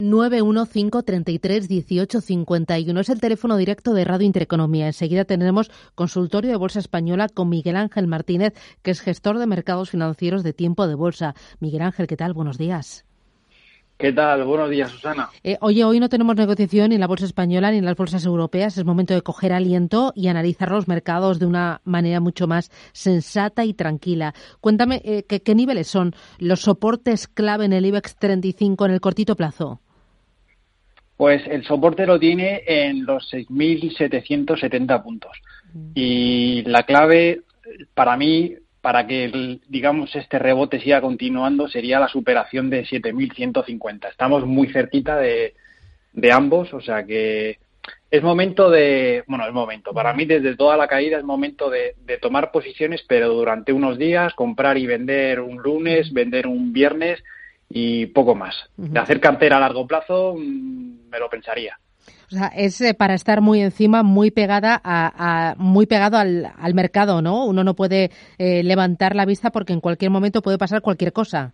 915331851 es el teléfono directo de Radio Intereconomía. Enseguida tendremos consultorio de Bolsa Española con Miguel Ángel Martínez, que es gestor de mercados financieros de Tiempo de Bolsa. Miguel Ángel, ¿qué tal? Buenos días. ¿Qué tal? Buenos días, Susana. Eh, oye, hoy no tenemos negociación ni en la bolsa española ni en las bolsas europeas. Es momento de coger aliento y analizar los mercados de una manera mucho más sensata y tranquila. Cuéntame, eh, ¿qué, niveles son los soportes clave en el IBEX 35 en el cortito plazo? Pues el soporte lo tiene en los 6.770 puntos. Mm. Y la clave, para mí, para que, digamos, este rebote siga continuando sería la superación de 7.150. Estamos muy cerquita de, de ambos, o sea que es momento de, bueno, es momento, para mí desde toda la caída es momento de, de, tomar posiciones, pero durante unos días, comprar y vender un lunes, vender un viernes y poco más. De hacer cartera a largo plazo, mm, me lo pensaría. O sea, es eh, para estar muy encima, muy pegada a, muy pegado al, al, mercado, ¿no? Uno no puede eh, levantar la vista porque en cualquier momento puede pasar cualquier cosa.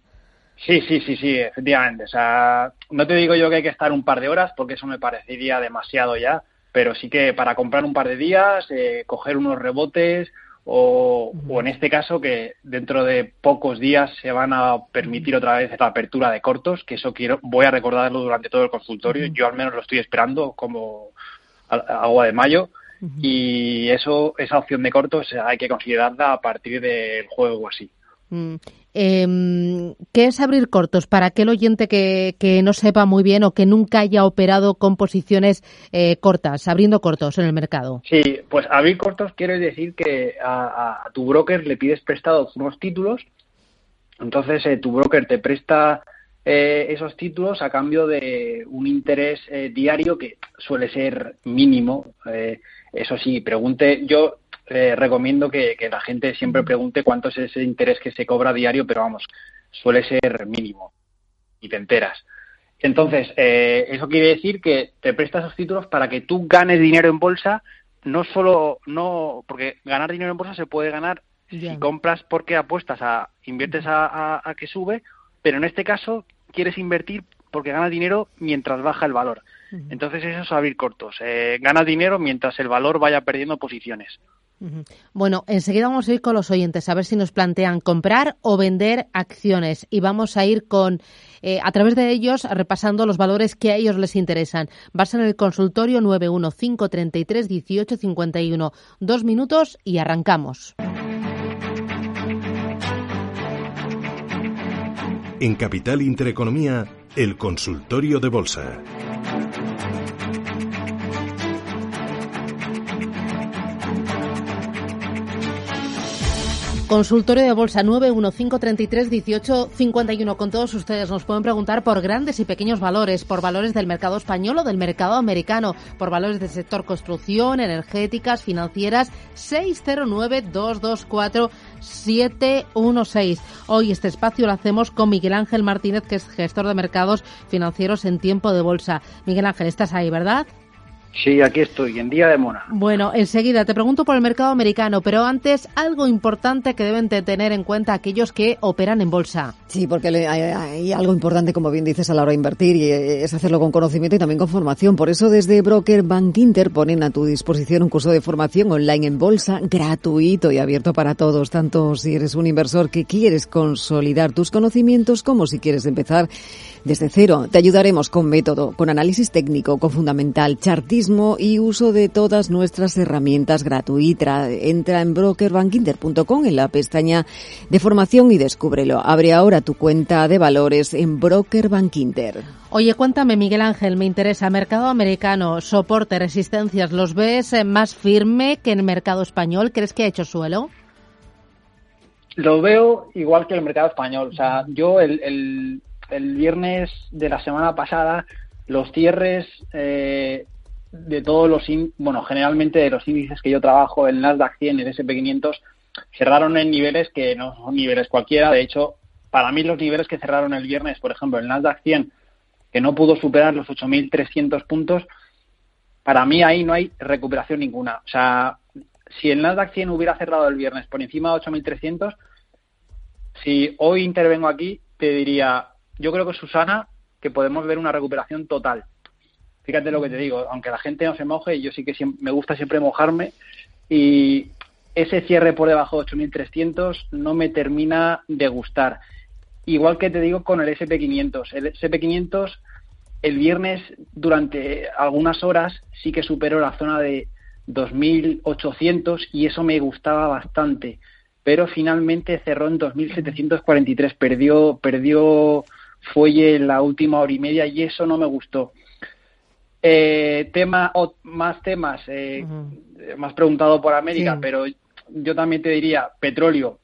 Sí, sí, sí, sí, efectivamente. O sea, no te digo yo que hay que estar un par de horas porque eso me parecería demasiado ya, pero sí que para comprar un par de días, eh, coger unos rebotes, o, en este caso que dentro de pocos días se van a permitir otra vez la apertura de cortos, que eso quiero, voy a recordarlo durante todo el consultorio, yo al menos lo estoy esperando como agua de mayo y eso esa opción de cortos hay que considerarla a partir del juego así. Mm. Eh, ¿Qué es abrir cortos? Para aquel oyente que, que, no sepa muy bien o que nunca haya operado con posiciones eh, cortas, abriendo cortos en el mercado. Sí, pues abrir cortos quiere decir que a, tu broker le pides prestados unos títulos, entonces eh, tu broker te presta eh, esos títulos a cambio de un interés eh, diario que suele ser mínimo. eso sí, pregunte, yo eh, recomiendo que, la gente siempre pregunte cuánto es ese interés que se cobra diario, pero vamos, suele ser mínimo y te enteras. Entonces, eh, eso quiere decir que te prestas esos títulos para que tú ganes dinero en bolsa, no solo, no, porque ganar dinero en bolsa se puede ganar si compras porque apuestas a, inviertes a, que sube, pero en este caso quieres invertir porque ganas dinero mientras baja el valor. Entonces eso es abrir cortos. Eh, ganas dinero mientras el valor vaya perdiendo posiciones. Bueno, enseguida vamos a ir con los oyentes a ver si nos plantean comprar o vender acciones y vamos a ir con eh, a través de ellos repasando los valores que a ellos les interesan. Vas en el consultorio 915331851. Dos minutos y arrancamos. En Capital Intereconomía, el consultorio de bolsa. Consultorio de Bolsa 915331851 con todos ustedes. Nos pueden preguntar por grandes y pequeños valores, por valores del mercado español o del mercado americano, por valores del sector construcción, energéticas, financieras. 609224716. Hoy este espacio lo hacemos con Miguel Ángel Martínez, que es gestor de mercados financieros en tiempo de bolsa. Miguel Ángel, estás ahí, ¿verdad? Sí, aquí estoy, en Día de Mona. Bueno, enseguida te pregunto por el mercado americano, pero antes algo importante que deben tener en cuenta aquellos que operan en bolsa. Sí, porque hay, algo importante, como bien dices, a la hora de invertir y es hacerlo con conocimiento y también con formación. Por eso desde Broker Bank Inter ponen a tu disposición un curso de formación online en bolsa gratuito y abierto para todos, tanto si eres un inversor que quieres consolidar tus conocimientos como si quieres empezar desde cero. Te ayudaremos con método, con análisis técnico, con fundamental, chartismo y uso de todas nuestras herramientas gratuitas. Entra en brokerbankinter.com en la pestaña de formación y descúbrelo. Abre ahora tu cuenta de valores en Broker Inter. Oye, cuéntame, Miguel Ángel, me interesa. Mercado americano, soporte, resistencias, ¿los ves eh, más firme que en el mercado español? ¿Crees que ha hecho suelo? Lo veo igual que el mercado español. O sea, yo el, el viernes de la semana pasada los cierres eh, de todos los, bueno, generalmente de los índices que yo trabajo, el Nasdaq 100, el SP500, cerraron en niveles que no son niveles cualquiera. De hecho, para mí los niveles que cerraron el viernes, por ejemplo, el Nasdaq 100, que no pudo superar los 8.300 puntos, para mí ahí no hay recuperación ninguna. O sea, si el Nasdaq 100 hubiera cerrado el viernes por encima de 8.300, si hoy intervengo aquí, te diría, yo creo que Susana, que podemos ver una recuperación total. Fíjate lo que te digo, aunque la gente no se moje, yo sí que me gusta siempre mojarme y ese cierre por debajo de 8.300 no me termina de gustar. Igual que te digo con el SP500. El SP500 el viernes durante algunas horas sí que superó la zona de 2.800 y eso me gustaba bastante. Pero finalmente cerró en 2.743. Perdió, perdió fuelle la última hora y media y eso no me gustó. Eh, tema, o, más temas, eh, más preguntado por América, pero yo también te diría, petróleo.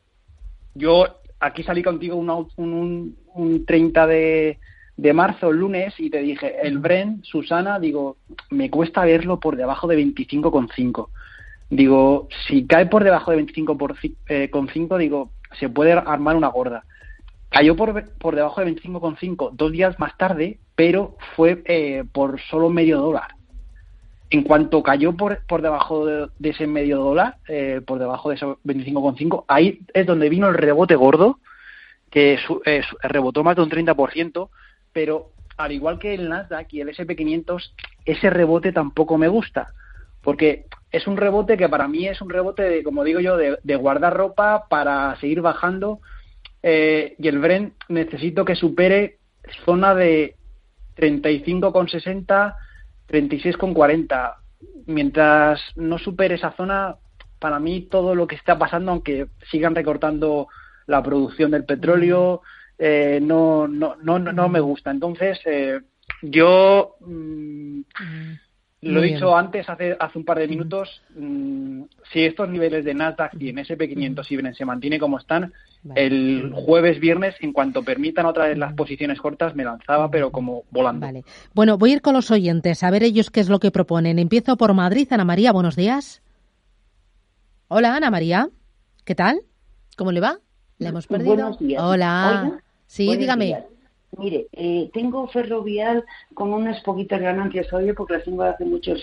Yo aquí salí contigo un, un, un 30 de, de marzo, lunes, y te dije, el Bren, Susana, digo, me cuesta verlo por debajo de 25,5. Digo, si cae por debajo de 25,5, eh, digo, se puede armar una gorda. Cayó por, por debajo de 25,5 dos días más tarde, pero fue eh, por solo medio dólar. En cuanto cayó por, por debajo de, ese medio dólar, eh, por debajo de ese 25,5, ahí es donde vino el rebote gordo, que rebotó más de un 30%, pero al igual que el Nasdaq y el SP500, ese rebote tampoco me gusta, porque es un rebote que para mí es un rebote, de, como digo yo, de, guardar ropa para seguir bajando eh, y el Brent necesito que supere zona de 35,60, 36,40. Mientras no supere esa zona, para mí todo lo que está pasando, aunque sigan recortando la producción del petróleo, eh, no, no, no, no me gusta. Entonces, eh, yo mm, lo he dicho antes, hace, hace un par de minutos, mm, si estos niveles de Nasdaq y en SP500 y se mantienen como están, el jueves, viernes, en cuanto permitan otra vez las posiciones cortas, me lanzaba, pero como volando. Vale. Bueno, voy a ir con los oyentes, a ver ellos qué es lo que proponen. Empiezo por Madrid. Ana María, buenos días. Hola, Ana María. ¿Qué tal? ¿Cómo le va? ¿Le hemos perdido? Buenos días. Hola. Sí, dígame. Mire, eh, tengo ferrovial con unas poquitas ganancias hoy porque las tengo hace mucho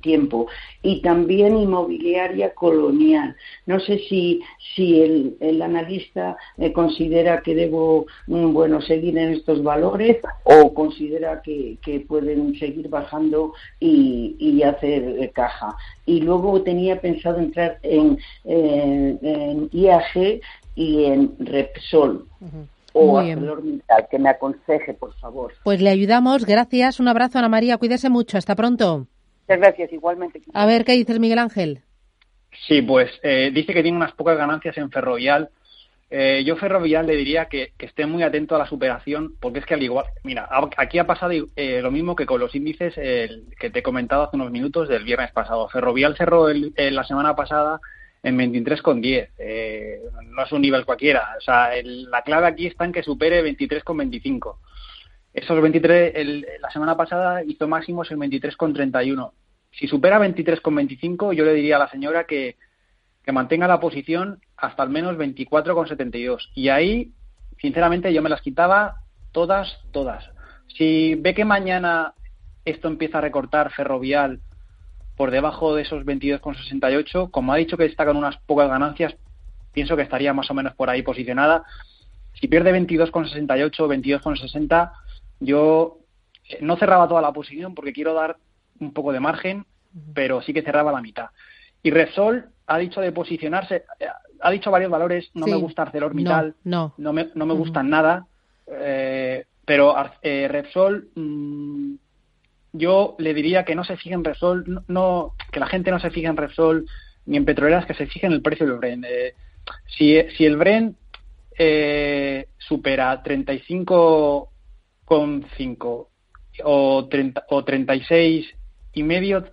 tiempo y también inmobiliaria colonial. No sé si, si el, analista eh, considera que debo mm, bueno seguir en estos valores o considera que, pueden seguir bajando y, hacer eh, caja. Y luego tenía pensado entrar en, en IAG y en Repsol o ArcelorMittal, que me aconseje, por favor. Pues le ayudamos. Gracias. Un abrazo, Ana María. Cuídese mucho. Hasta pronto. Muchas gracias, igualmente. A ver, ¿qué dices, Miguel Ángel? Sí, pues eh, dice que tiene unas pocas ganancias en Ferrovial. Eh, yo Ferrovial le diría que, esté muy atento a la superación, porque es que al igual, mira, aquí ha pasado eh, lo mismo que con los índices que te he comentado hace unos minutos del viernes pasado. Ferrovial cerró la semana pasada en 23,10. Eh, no es un nivel cualquiera. O sea, la clave aquí está en que supere 23,25. Esos 23, el, la semana pasada hizo máximos en 23,31. Si supera 23,25, yo le diría a la señora que, que mantenga la posición hasta al menos 24,72. Y ahí, sinceramente, yo me las quitaba todas, todas. Si ve que mañana esto empieza a recortar ferrovial por debajo de esos 22,68. Como ha dicho que destacan unas pocas ganancias, pienso que estaría más o menos por ahí posicionada. Si pierde 22,68, 22,60, yo eh, no cerraba toda la posición porque quiero dar un poco de margen, pero sí que cerraba la mitad. Y Repsol ha dicho de posicionarse, eh, ha dicho varios valores, no me gusta ArcelorMittal, no, no. me, no me gustan nada, eh, pero Repsol mm, yo le diría que no se fije en Repsol, no, que la gente no se fije en Repsol ni en petroleras, que se fije en el precio del Bren. Eh, si, si el Bren eh, supera 35,5 o, 30, o 36 y medio,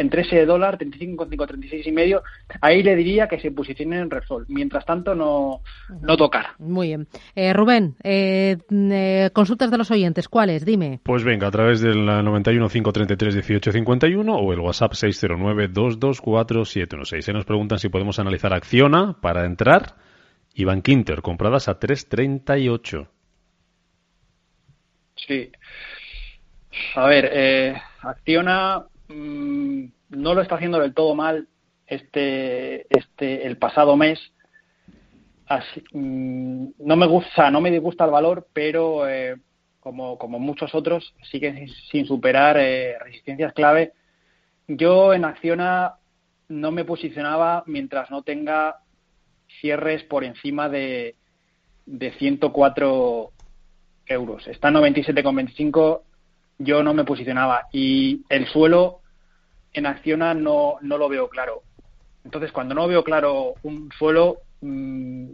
entre ese dólar, 35,5, 36 y medio, ahí le diría que se posicione en Repsol. Mientras tanto, no, no tocar. Muy bien. Eh, Rubén, eh, eh, consultas de los oyentes, ¿cuáles? Dime. Pues venga, a través del 91 533 1851 o el WhatsApp 609 224 716. Se nos preguntan si podemos analizar Acciona para entrar y Bankinter, compradas a 338. Sí. A ver, eh, Acciona mm, no lo está haciendo del todo mal este, este, el pasado mes. Mm, no me gusta, no me disgusta el valor, pero eh, como, como muchos otros sigue sin, superar eh, resistencias clave. Yo en Acciona no me posicionaba mientras no tenga cierres por encima de, de 104 euros. Está en 97,25 yo no me posicionaba y el suelo en Acciona no, no lo veo claro. Entonces, cuando no veo claro un suelo, mm,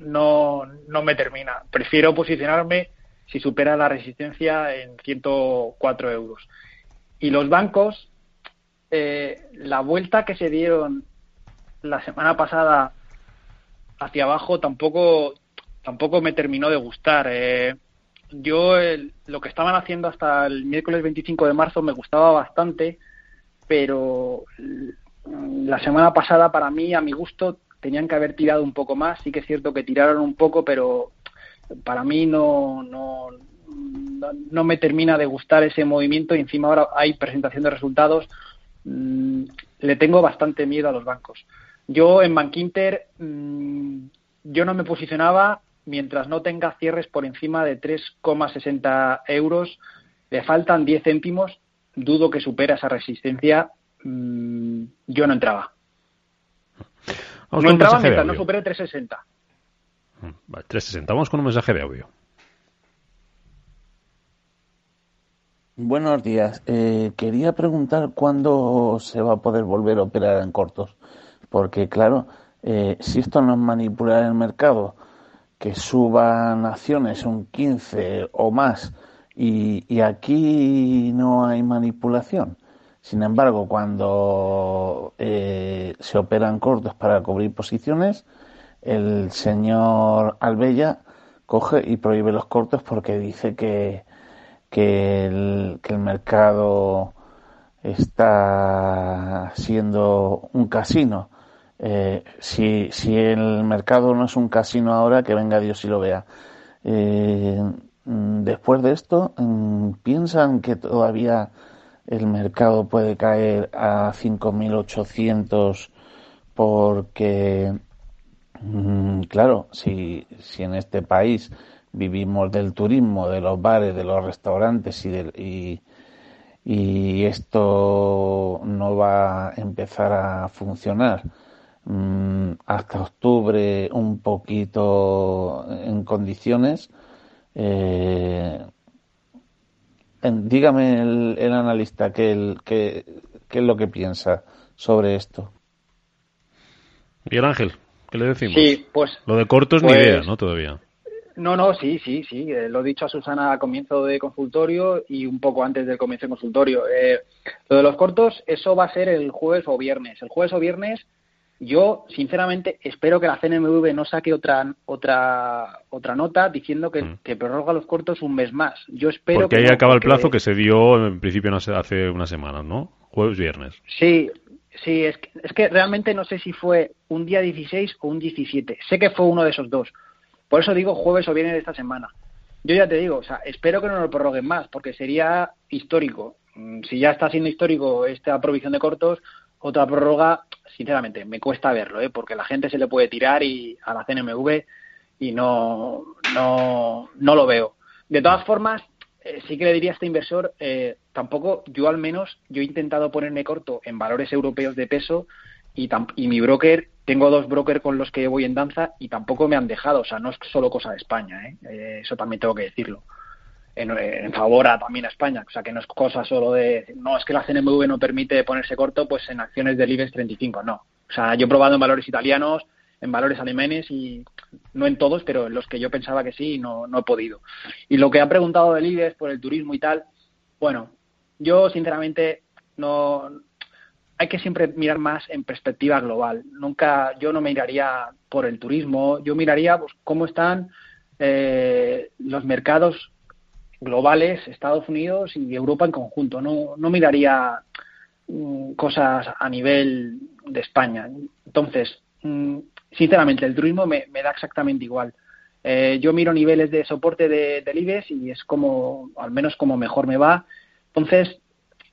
no, no me termina. Prefiero posicionarme si supera la resistencia en 104 euros. Y los bancos, eh, la vuelta que se dieron la semana pasada hacia abajo tampoco tampoco me terminó de gustar. Eh, yo lo que estaban haciendo hasta el miércoles 25 de marzo me gustaba bastante, pero la semana pasada para mí, a mi gusto, tenían que haber tirado un poco más. Sí que es cierto que tiraron un poco, pero para mí no, no, no me termina de gustar ese movimiento y encima ahora hay presentación de resultados. Mm, le tengo bastante miedo a los bancos. Yo en Bankinter mm, yo no me posicionaba mientras no tenga cierres por encima de 3,60 euros, le faltan 10 céntimos, dudo que supera esa resistencia, mm, yo no entraba. no entraba mientras no supere 3,60. 3,60. Vamos con un mensaje de audio. Buenos días. Eh, quería preguntar cuándo se va a poder volver a operar en cortos. Porque, claro, eh, si esto no es manipular el mercado, que suban acciones un 15 o más y, aquí no hay manipulación. Sin embargo, cuando eh, se operan cortos para cubrir posiciones, el señor Albella coge y prohíbe los cortos porque dice que, que, el, que el mercado está siendo un casino eh, si, si el mercado no es un casino ahora, que venga Dios y lo vea. Eh, después de esto, mm, ¿piensan que todavía el mercado puede caer a 5.800 porque, mm, claro, si, si en este país vivimos del turismo, de los bares, de los restaurantes y, del, y, y esto no va a empezar a funcionar Mm, hasta octubre un poquito en condiciones. Eh, dígame el, analista qué, qué, es lo que piensa sobre esto. Miguel Ángel, ¿qué le decimos? Sí, pues. Lo de cortos ni pues idea, ¿no? Todavía. No, no, sí, sí, sí. Eh, lo he dicho a Susana a comienzo de consultorio y un poco antes del comienzo de consultorio. Eh, lo de los cortos, eso va a ser el jueves o viernes. El jueves o viernes yo, sinceramente, espero que la CNMV no saque otra otra otra nota diciendo que, mm. que prorroga los cortos un mes más. Yo espero porque ahí acaba el plazo que se dio en principio hace unas semanas, ¿no? Jueves, viernes. Sí, sí, es que, es que realmente no sé si fue un día 16 o un 17. Sé que fue uno de esos dos. Por eso digo jueves o viernes de esta semana. Yo ya te digo, o sea, espero que no lo prorroguen más, porque sería histórico. Mm, si ya está siendo histórico esta provisión de cortos, otra prórroga, sinceramente, me cuesta verlo, ¿eh? porque la gente se le puede tirar y a la CNMV y no, no, no lo veo. De todas formas, eh, sí que le diría a este inversor, eh, tampoco, yo al menos, yo he intentado ponerme corto en valores europeos de peso y, y mi broker, tengo dos brokers con los que voy en danza y tampoco me han dejado, o sea, no es solo cosa de España, ¿eh? eh eso también tengo que decirlo en, favor a, también a España. O sea, que no es cosa solo de, no, es que la CNMV no permite ponerse corto pues en acciones del IBEX 35, no. O sea, yo he probado en valores italianos, en valores alemanes y no en todos, pero en los que yo pensaba que sí, no, no he podido. Y lo que ha preguntado del IBEX por el turismo y tal, bueno, yo sinceramente no, hay que siempre mirar más en perspectiva global. Nunca, yo no miraría por el turismo, yo miraría pues, cómo están eh, los mercados globales, Estados Unidos y Europa en conjunto. No, no miraría mm, cosas a nivel de España. Entonces, mm, sinceramente, el turismo me, da exactamente igual. Eh, yo miro niveles de soporte de, del IBEX y es como, al menos como mejor me va. Entonces,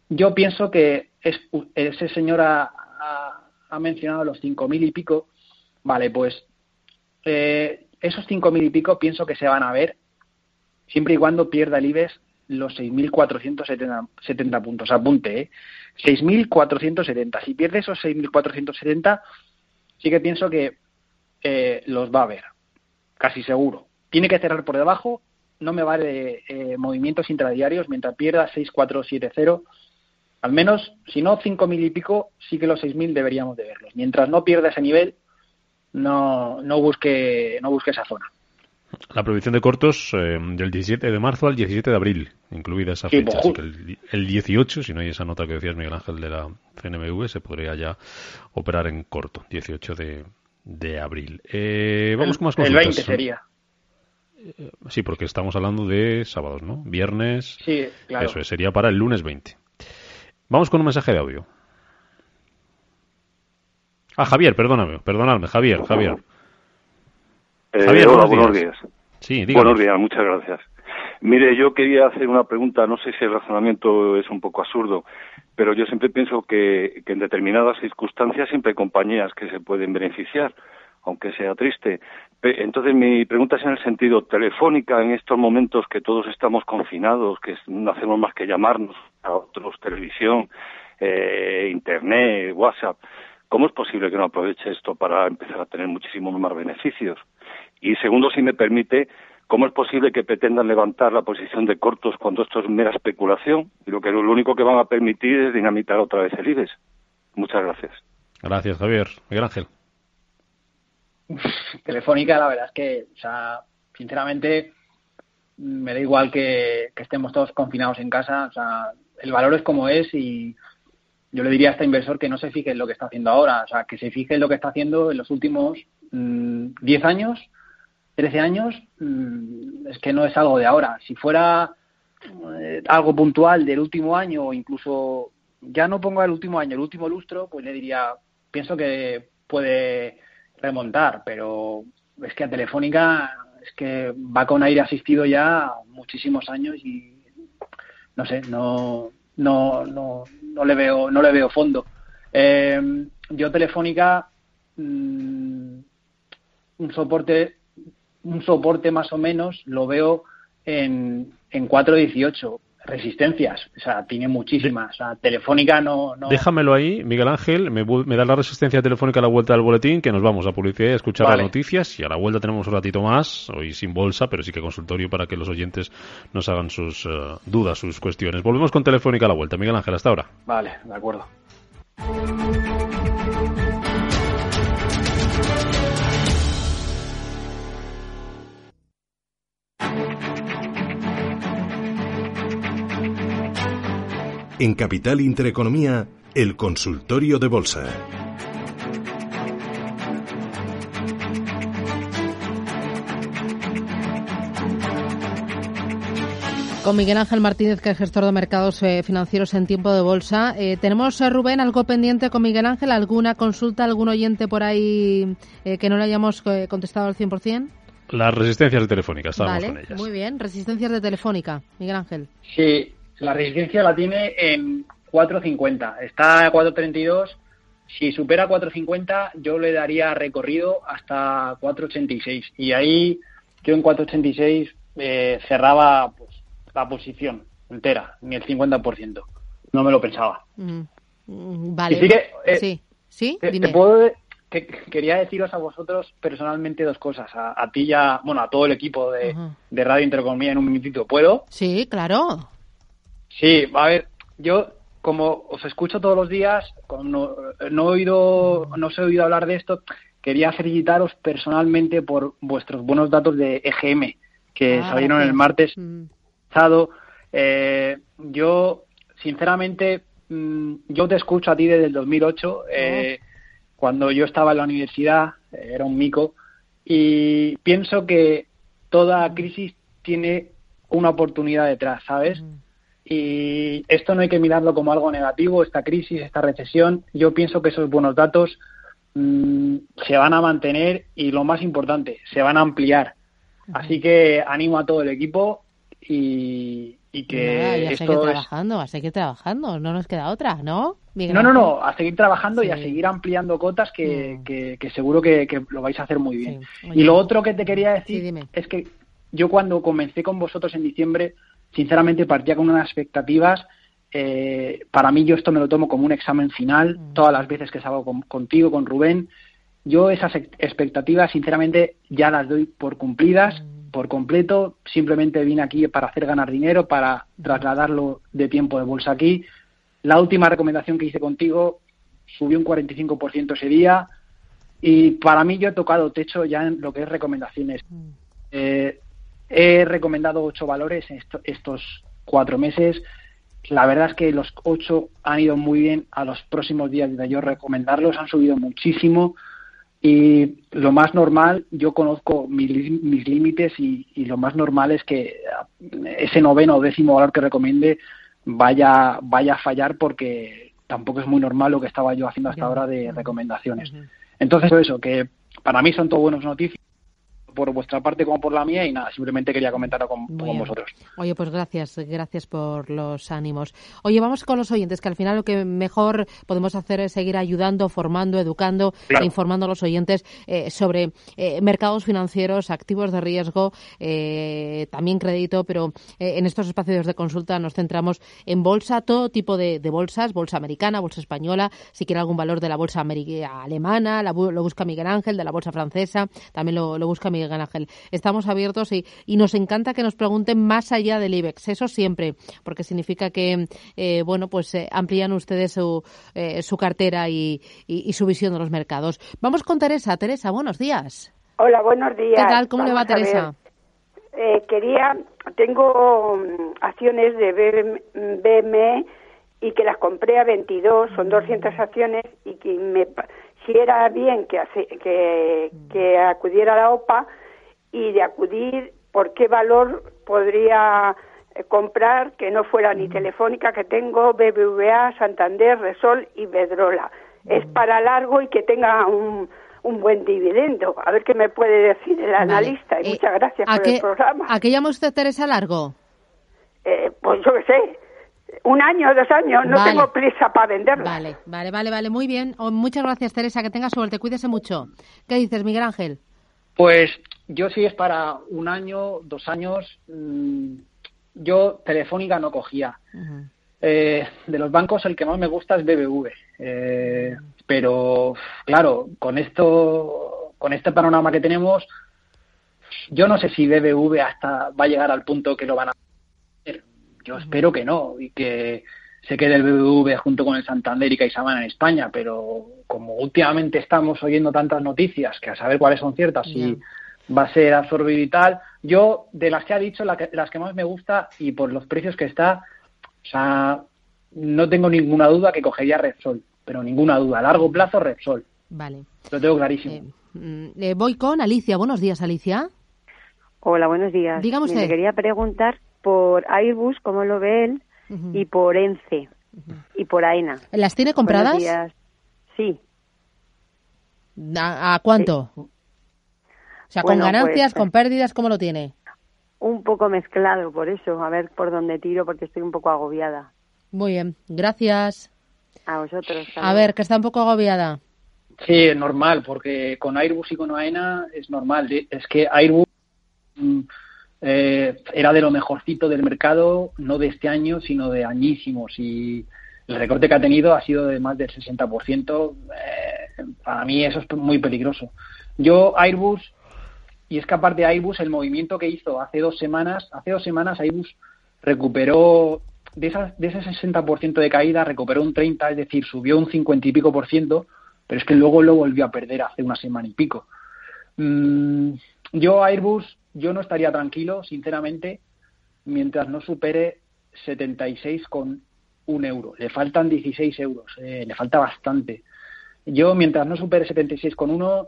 yo pienso que es, ese señor ha, ha, mencionado los cinco mil y pico. Vale, pues eh, esos cinco mil y pico pienso que se van a ver siempre y cuando pierda el IBEX los 6.470 puntos. Apunte, ¿eh? 6.470. Si pierde esos 6.470, sí que pienso que eh, los va a ver, casi seguro. Tiene que cerrar por debajo, no me vale eh, movimientos intradiarios mientras pierda 6.470. Al menos, si no 5.000 y pico, sí que los 6.000 deberíamos de verlos. Mientras no pierda ese nivel, no, no, busque, no busque esa zona. La prohibición de cortos eh, del 17 de marzo al 17 de abril, incluida esa fecha. Así que el, 18, si no hay esa nota que decías Miguel Ángel de la CNMV, se podría ya operar en corto, 18 de, de abril. Eh, vamos con más cosas. El 20 sería. Eh, sí, porque estamos hablando de sábados, ¿no? Viernes. Sí, claro. Eso sería para el lunes 20. Vamos con un mensaje de audio. Ah, Javier, perdóname, perdonadme, Javier, Javier. Eh, hola, buenos días. Sí, buenos días, muchas gracias. Mire, yo quería hacer una pregunta, no sé si el razonamiento es un poco absurdo, pero yo siempre pienso que, en determinadas circunstancias siempre hay compañías que se pueden beneficiar, aunque sea triste. Entonces mi pregunta es en el sentido telefónica, en estos momentos que todos estamos confinados, que no hacemos más que llamarnos a otros, televisión, eh, internet, WhatsApp, ¿cómo es posible que no aproveche esto para empezar a tener muchísimos más beneficios? Y segundo, si me permite, ¿cómo es posible que pretendan levantar la posición de cortos cuando esto es mera especulación y lo que lo único que van a permitir es dinamitar otra vez el IBEX? Muchas gracias. Gracias, Javier. Miguel Ángel. Telefónica, la verdad es que, o sea, sinceramente, me da igual que, estemos todos confinados en casa. O sea, el valor es como es y yo le diría a este inversor que no se fije en lo que está haciendo ahora, o sea, que se fije en lo que está haciendo en los últimos 10 mm, años 13 años mm, es que no es algo de ahora. Si fuera eh, algo puntual del último año o incluso ya no pongo el último año, el último lustro, pues le diría, pienso que puede remontar, pero es que a Telefónica es que va con aire asistido ya muchísimos años y no sé, no no no no le veo no le veo fondo. Eh, yo Telefónica mm, un soporte un soporte más o menos lo veo en, en 4.18 resistencias, o sea, tiene muchísimas. O sea, telefónica no, Déjamelo ahí, Miguel Ángel, me, da la resistencia telefónica a la vuelta del boletín, que nos vamos a publicidad y a escuchar las noticias, y a la vuelta tenemos un ratito más, hoy sin bolsa, pero sí que consultorio para que los oyentes nos hagan sus eh, dudas, sus cuestiones. Volvemos con telefónica a la vuelta. Miguel Ángel, hasta ahora. Vale, de acuerdo. En Capital Intereconomía, el consultorio de bolsa. Con Miguel Ángel Martínez, que es gestor de mercados eh, financieros en tiempo de bolsa. Eh, ¿Tenemos, eh, Rubén, algo pendiente con Miguel Ángel? ¿Alguna consulta, algún oyente por ahí que no le hayamos contestado al 100%? Las resistencias de Telefónica, estábamos con ellas. Muy bien, resistencias de Telefónica, Miguel Ángel. Sí, la resistencia la tiene en 4.50. Está a 4.32. Si supera 4.50, yo le daría recorrido hasta 4.86. Y ahí yo en 4.86 eh, cerraba pues, la posición entera, ni el 50%. No me lo pensaba. Mm, mm, vale. Eh, sí, sí, dime. que, quería deciros a vosotros personalmente dos cosas. A, ti ya, bueno, a todo el equipo de, de Radio Intereconomía en un minutito. ¿Puedo? Sí, claro. Sí, a ver, yo como os escucho todos los días, no, he oído, no os he oído hablar de esto, quería felicitaros personalmente por vuestros buenos datos de EGM que ah, salieron el martes mm. pasado. Eh, yo, sinceramente, mm, yo te escucho a ti desde el 2008, eh, cuando yo estaba en la universidad, eh, era un mico, y pienso que toda crisis tiene una oportunidad detrás, ¿sabes? Y esto no hay que mirarlo como algo negativo, esta crisis, esta recesión. Yo pienso que esos buenos datos mm, se van a mantener y lo más importante, se van a ampliar. Así que animo a todo el equipo y, que a seguir trabajando, a seguir trabajando, no nos queda otra, ¿no? no, no, no, a seguir trabajando y a seguir ampliando cotas que, mm. que, seguro que, lo vais a hacer muy bien. Y lo otro que te quería decir es que yo cuando comencé con vosotros en diciembre, sinceramente partía con unas expectativas. Eh, para mí yo esto me lo tomo como un examen final, mm. todas las veces que salgo contigo, con Rubén. Yo esas expectativas, sinceramente, ya las doy por cumplidas. Mm por completo. Simplemente vine aquí para hacer ganar dinero, para trasladarlo de tiempo de bolsa aquí. La última recomendación que hice contigo subió un 45% ese día y para mí yo he tocado techo ya en lo que es recomendaciones. Mm. Eh, he recomendado ocho valores estos cuatro meses. La verdad es que los ocho han ido muy bien a los próximos días de yo recomendarlos, han subido muchísimo. Y lo más normal, yo conozco mis, límites y, lo más normal es que ese noveno o décimo valor que recomiende vaya, vaya a fallar porque tampoco es muy normal lo que estaba yo haciendo hasta ahora de recomendaciones. Entonces, eso, que para mí son todo buenas noticias por vuestra parte como por la mía y nada, simplemente quería comentarlo con, vosotros. Oye, pues gracias, gracias por los ánimos. Oye, vamos con los oyentes, que al final lo que mejor podemos hacer es seguir ayudando, formando, educando e informando a los oyentes eh, sobre eh, mercados financieros, activos de riesgo, eh, también crédito, pero en estos espacios de consulta nos centramos en bolsa, todo tipo de, bolsas, bolsa americana, bolsa española, si quiere algún valor de la bolsa alemana, lo busca Miguel Ángel, de la bolsa francesa, también lo, lo busca Miguel Ángel. Estamos abiertos y, y, nos encanta que nos pregunten más allá del IBEX, eso siempre, porque significa que, eh, bueno, pues eh, amplían ustedes su, eh, su cartera y, su visión de los mercados. Vamos con Teresa. Teresa, buenos días. Hola, buenos días. ¿Qué tal? ¿Cómo le va, Teresa? quería, tengo mm, acciones de BME y que las compré a 22, son 200 acciones y que me si era bien que, que, que acudiera a la OPA y de acudir, por qué valor podría eh, comprar que no fuera ni Telefónica, que tengo BBVA, Santander, Resol y Bedrola. Es para largo y que tenga un, un buen dividendo. A ver qué me puede decir el analista. Y eh, muchas gracias por el programa. ¿A qué llama usted Teresa Largo? Eh, pues yo qué sé un año, dos años, no tengo prisa para venderla. Vale, vale, vale, vale, muy bien. Oh, muchas gracias, Teresa, que tenga suerte, cuídese mucho. ¿Qué dices, Miguel Ángel? Pues yo sí es para un año, dos años. Mm, yo Telefónica no cogía. Eh, de los bancos el que más me gusta es BBV. Eh, pero claro, con esto, con este panorama que tenemos, yo no sé si BBV hasta va a llegar al punto que lo van a yo espero que no y que se quede el BBV junto con el Santander y CaixaBank en España, pero como últimamente estamos oyendo tantas noticias que a saber cuáles son ciertas y va a ser absorbido y tal, yo de las que ha dicho, las que más me gusta y por los precios que está, o sea, no tengo ninguna duda que cogería Repsol, pero ninguna duda, a largo plazo Repsol. Vale. Lo tengo clarísimo. Eh, mm, eh, voy con Alicia. Buenos días, Alicia. Hola, buenos días. Dígame usted. quería preguntar por Airbus, como lo ve él, y por ENCE y por AENA. ¿Las tiene compradas? Sí. ¿A, cuánto? O sea, con ganancias, pues, con pérdidas, ¿cómo lo tiene? Un poco mezclado, por eso, a ver por dónde tiro, porque estoy un poco agobiada. Muy bien, gracias. A vosotros. A ver, que está un poco agobiada. Sí, es normal, porque con Airbus y con AENA es normal. Es que Airbus mm, eh, era de lo mejorcito del mercado, no de este año, sino de añísimos. Y el recorte que ha tenido ha sido de más del 60%. Eh, para mí eso es muy peligroso. Yo, Airbus, y es que aparte de Airbus, el movimiento que hizo hace dos semanas, hace dos semanas Airbus recuperó, de, esas, de ese 60% de caída, recuperó un 30%, es decir, subió un 50 y pico por ciento, pero es que luego lo volvió a perder hace una semana y pico. Mm, yo, Airbus, yo no estaría tranquilo, sinceramente, mientras no supere 76,1 un euro, le faltan 16 euros, eh, le falta bastante. Yo, mientras no supere 76,1,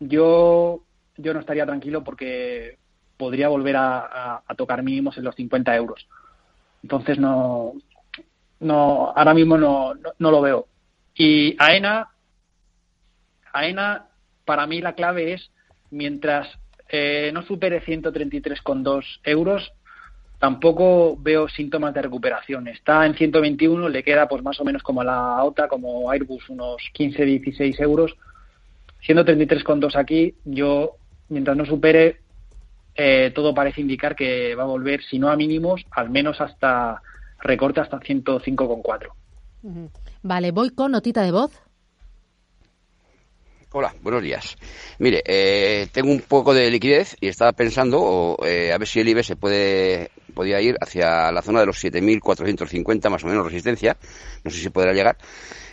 yo, yo no estaría tranquilo porque podría volver a, tocar mínimos en los 50 euros. Entonces, no, no ahora mismo no, no, lo veo. Y AENA, AENA, para mí la clave es mientras eh, no supere 133,2 euros, tampoco veo síntomas de recuperación. Está en 121, le queda pues más o menos como la OTA, como Airbus, unos 15, 16 euros. 133,2 aquí, yo, mientras no supere, eh, todo parece indicar que va a volver, si no a mínimos, al menos hasta recorte hasta 105,4. Vale, voy con notita de voz. Hola, buenos días. Mire, eh, tengo un poco de liquidez y estaba pensando eh, a ver si el IBE se puede podía ir hacia la zona de los 7.450 más o menos resistencia. No sé si podrá llegar.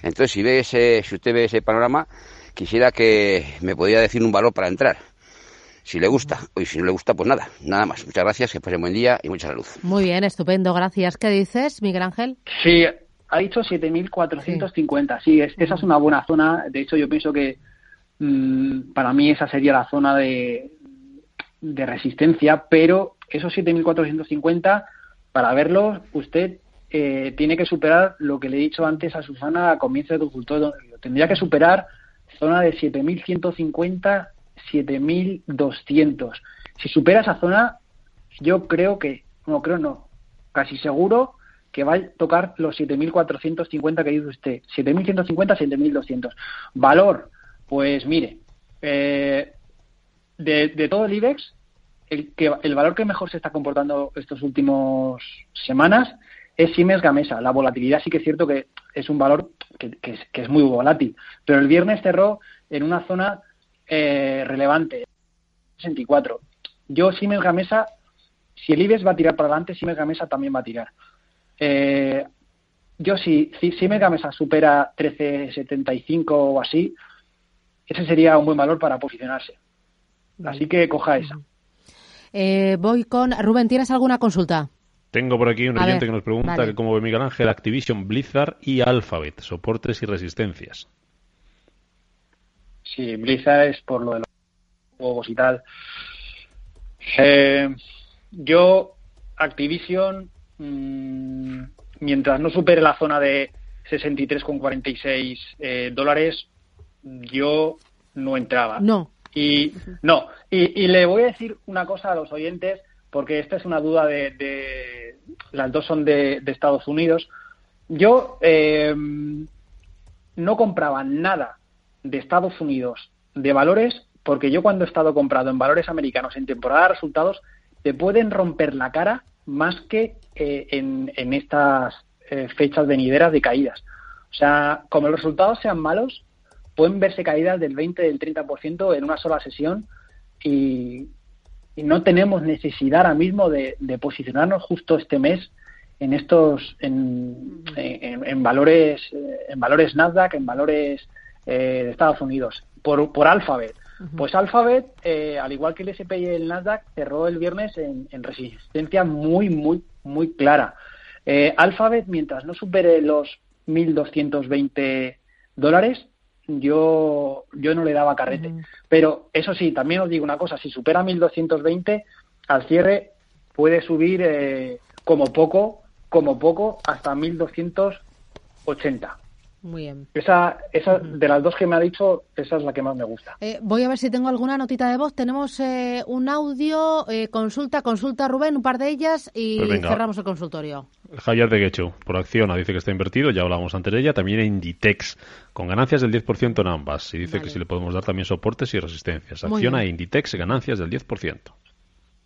Entonces, si ve ese, si usted ve ese panorama, quisiera que me podía decir un valor para entrar si le gusta. Y si no le gusta, pues nada, nada más. Muchas gracias, que pasen buen día y mucha salud. Muy bien, estupendo, gracias. ¿Qué dices, Miguel Ángel? Sí, ha dicho 7.450. Sí, esa es una buena zona. De hecho, yo pienso que para mí esa sería la zona de, de resistencia, pero esos 7.450, para verlos, usted eh, tiene que superar lo que le he dicho antes a Susana a comienzo de consultorio. Tendría que superar zona de 7.150 7.200. Si supera esa zona, yo creo que, no creo no, casi seguro que va a tocar los 7.450 que dice usted. 7.150, 7.200. Valor, pues mire, eh, de, todo el IBEX, el, que, el valor que mejor se está comportando estos últimos semanas es Siemens Gamesa. La volatilidad sí que es cierto que es un valor que es muy volátil, pero el viernes cerró en una zona eh, relevante, 64. Yo, Siemens Gamesa, si el IBEX va a tirar para adelante, Siemens Gamesa también va a tirar. Eh, yo, si, si Siemens Gamesa supera 13.75 o así, ese sería un buen valor para posicionarse. Así que coja esa. Eh, voy con Rubén, ¿tienes alguna consulta? Tengo por aquí un oyente que nos pregunta que cómo ve Miguel Ángel Activision, Blizzard y Alphabet, soportes y resistencias. Sí, Blizzard es por lo de los juegos y tal. Eh, yo, Activision, mm, mientras no supere la zona de 63,46 eh, dólares, yo no entraba. No. Y no. Y, le voy a decir una cosa a los oyentes, porque esta es una duda de. las dos son de, Estados Unidos. Yo eh, no compraba nada de Estados Unidos de valores, porque yo cuando he estado comprado en valores americanos en temporada de resultados, te pueden romper la cara más que eh, en, en, estas eh, fechas venideras de caídas. O sea, como los resultados sean malos, pueden verse caídas del 20, del 30% en una sola sesión y, no tenemos necesidad ahora mismo de, posicionarnos justo este mes en estos en, en valores en valores Nasdaq en valores eh, de Estados Unidos, por, por Alphabet. Pues Alphabet, eh, al igual que el SP y el Nasdaq, cerró el viernes en, resistencia muy, muy, muy clara. Eh, Alphabet, mientras no supere los 1.220 dólares, yo, yo no le daba carrete. Pero eso sí, también os digo una cosa, si supera 1.220, al cierre puede subir eh, como poco, como poco, hasta 1.280. Muy bien. Esa, esa de las dos que me ha dicho, esa es la que más me gusta. Eh, voy a ver si tengo alguna notita de voz. Tenemos eh, un audio, eh, consulta, consulta Rubén, un par de ellas y pues cerramos el consultorio. Javier de Guecho, por Acciona, dice que está invertido, ya hablamos antes de ella. También Inditex, con ganancias del 10% en ambas. Y dice que si le podemos dar también soportes y resistencias. Acciona e Inditex, ganancias del 10%.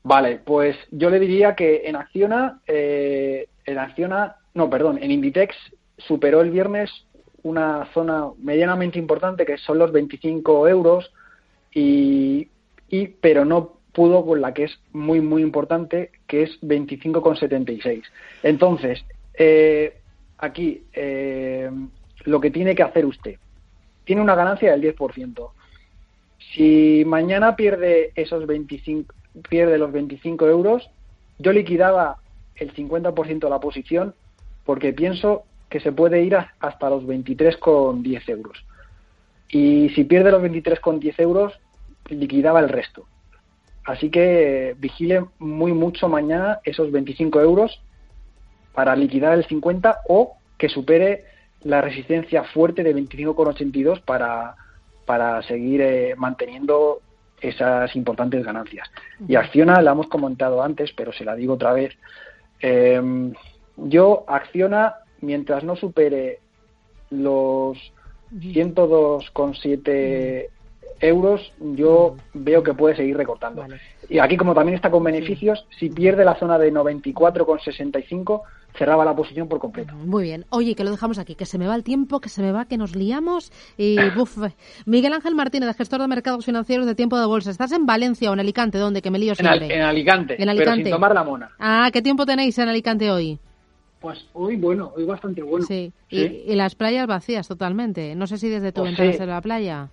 Vale, pues yo le diría que en Acciona, en Acciona, no, perdón, en Inditex superó el viernes una zona medianamente importante que son los 25 euros y, y pero no pudo con la que es muy muy importante que es 25,76 entonces eh, aquí eh, lo que tiene que hacer usted tiene una ganancia del 10% si mañana pierde esos 25 pierde los 25 euros yo liquidaba el 50% de la posición porque pienso que se puede ir hasta los 23,10 euros. Y si pierde los 23,10 euros, liquidaba el resto. Así que vigile muy mucho mañana esos 25 euros para liquidar el 50 o que supere la resistencia fuerte de 25,82 para, para seguir eh, manteniendo esas importantes ganancias. Y Acciona la hemos comentado antes, pero se la digo otra vez. Eh, yo, Acciona, mientras no supere los 102,7 euros, yo veo que puede seguir recortando. Y aquí, como también está con beneficios, si pierde la zona de 94,65, cerraba la posición por completo. Muy bien. Oye, que lo dejamos aquí, que se me va el tiempo, que se me va, que nos liamos. Y, buf. Miguel Ángel Martínez, gestor de mercados financieros de tiempo de bolsa. ¿Estás en Valencia o en Alicante? ¿Dónde? Que me lío siempre. En, Alicante, en Alicante, pero sin tomar la mona. Ah, ¿qué tiempo tenéis en Alicante hoy? Pues hoy bueno, hoy bastante bueno. Sí. Y, las playas vacías totalmente. No sé si desde tu pues ventana la playa.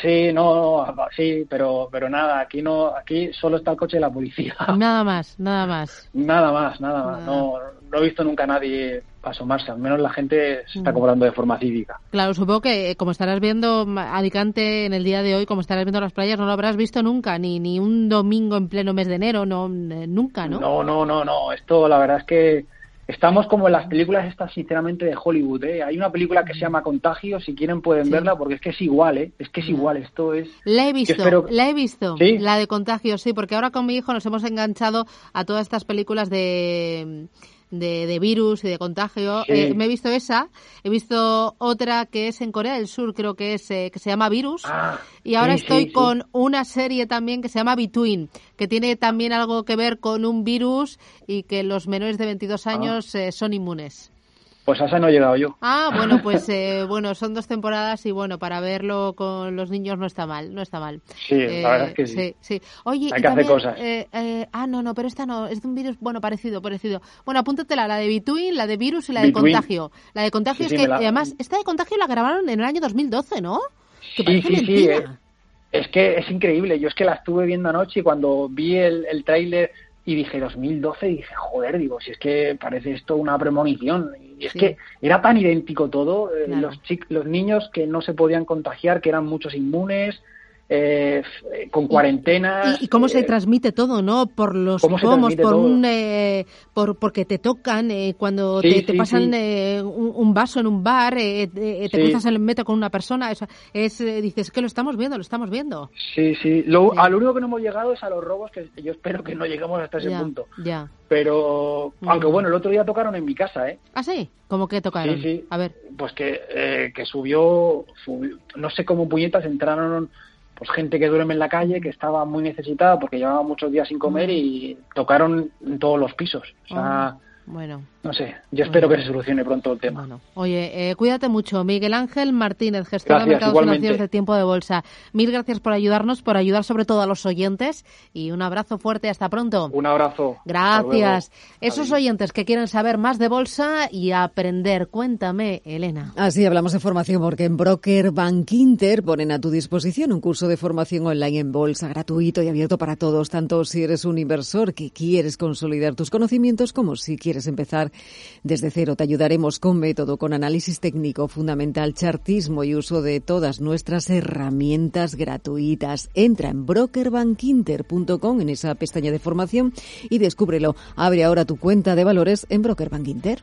Sí, no, sí, pero pero nada, aquí no, aquí solo está el coche de la policía. Nada más, nada más. Nada más, nada más. No, no he visto nunca a nadie asomarse, al menos la gente se está mm. cobrando de forma cívica. Claro, supongo que eh, como estarás viendo Alicante en el día de hoy, como estarás viendo las playas, no lo habrás visto nunca, ni ni un domingo en pleno mes de enero, no nunca, ¿no? No, no, no, no. Esto la verdad es que Estamos como en las películas estas, sinceramente, de Hollywood. ¿eh? Hay una película que se llama Contagio, si quieren pueden verla, porque es que es igual, ¿eh? Es que es igual, esto es... La he visto, la he visto, la de Contagio, sí, porque ahora con mi hijo nos hemos enganchado a todas estas películas de de, virus y de contagio. Eh, me he visto esa, he visto otra que es en Corea del Sur, creo que es eh, que se llama Virus, ah, y ahora estoy con una serie también que se llama Between, que tiene también algo que ver con un virus y que los menores de 22 ah. años eh, son inmunes. Pues a esa no he llegado yo. Ah, bueno, pues eh, bueno, son dos temporadas y bueno, para verlo con los niños no está mal, no está mal. Sí, la verdad es que sí. sí, Oye, hay que hacer cosas. Eh, eh, ah, no, no, pero esta no, es de un virus, bueno, parecido, parecido. Bueno, apúntatela, la de Between, la de virus y la de contagio. La de contagio es que, además, esta de contagio la grabaron en el año 2012, ¿no? Que parece mentira. Es que es increíble. Yo es que la estuve viendo anoche y cuando vi el, el tráiler y dije 2012 y dije, joder, digo, si es que parece esto una premonición. Y es que era tan idéntico todo, eh, los, los niños que no se podían contagiar, que eran muchos inmunes, eh, con cuarentena. ¿Y, cómo se eh, transmite todo, no? Por los pomos, por un, eh, por porque te tocan eh, cuando te, pasan un, vaso en un bar, te cruzas en el metro con una persona, es, es dices que lo estamos viendo, lo estamos viendo. Sí, sí. Lo, A lo único que no hemos llegado es a los robos, que yo espero que no lleguemos hasta ese punto. Ya. Pero, aunque bueno, el otro día tocaron en mi casa, ¿eh? ¿Ah, sí? ¿Cómo que tocaron? Sí, sí. A ver. Pues que, que subió, subió, no sé cómo puñetas entraron pues gente que duerme en la calle, que estaba muy necesitada porque llevaba muchos días sin comer y tocaron en todos los pisos. O sea, oh. Bueno. No sé, yo espero que se solucione pronto el tema. Bueno. Oye, eh, cuídate mucho. Miguel Ángel Martínez, gestor de mercados financieros de tiempo de bolsa. Mil gracias por ayudarnos, por ayudar sobre todo a los oyentes y un abrazo fuerte. Hasta pronto. Un abrazo. Gracias. Esos oyentes que quieren saber más de bolsa y aprender, cuéntame, Elena. Así hablamos de formación porque en Broker Bank Inter ponen a tu disposición un curso de formación online en bolsa gratuito y abierto para todos, tanto si eres un inversor que quieres consolidar tus conocimientos como si quieres empezar desde cero, te ayudaremos con método, con análisis técnico fundamental, chartismo y uso de todas nuestras herramientas gratuitas. Entra en brokerbankinter.com en esa pestaña de formación y descúbrelo. Abre ahora tu cuenta de valores en Broker Inter.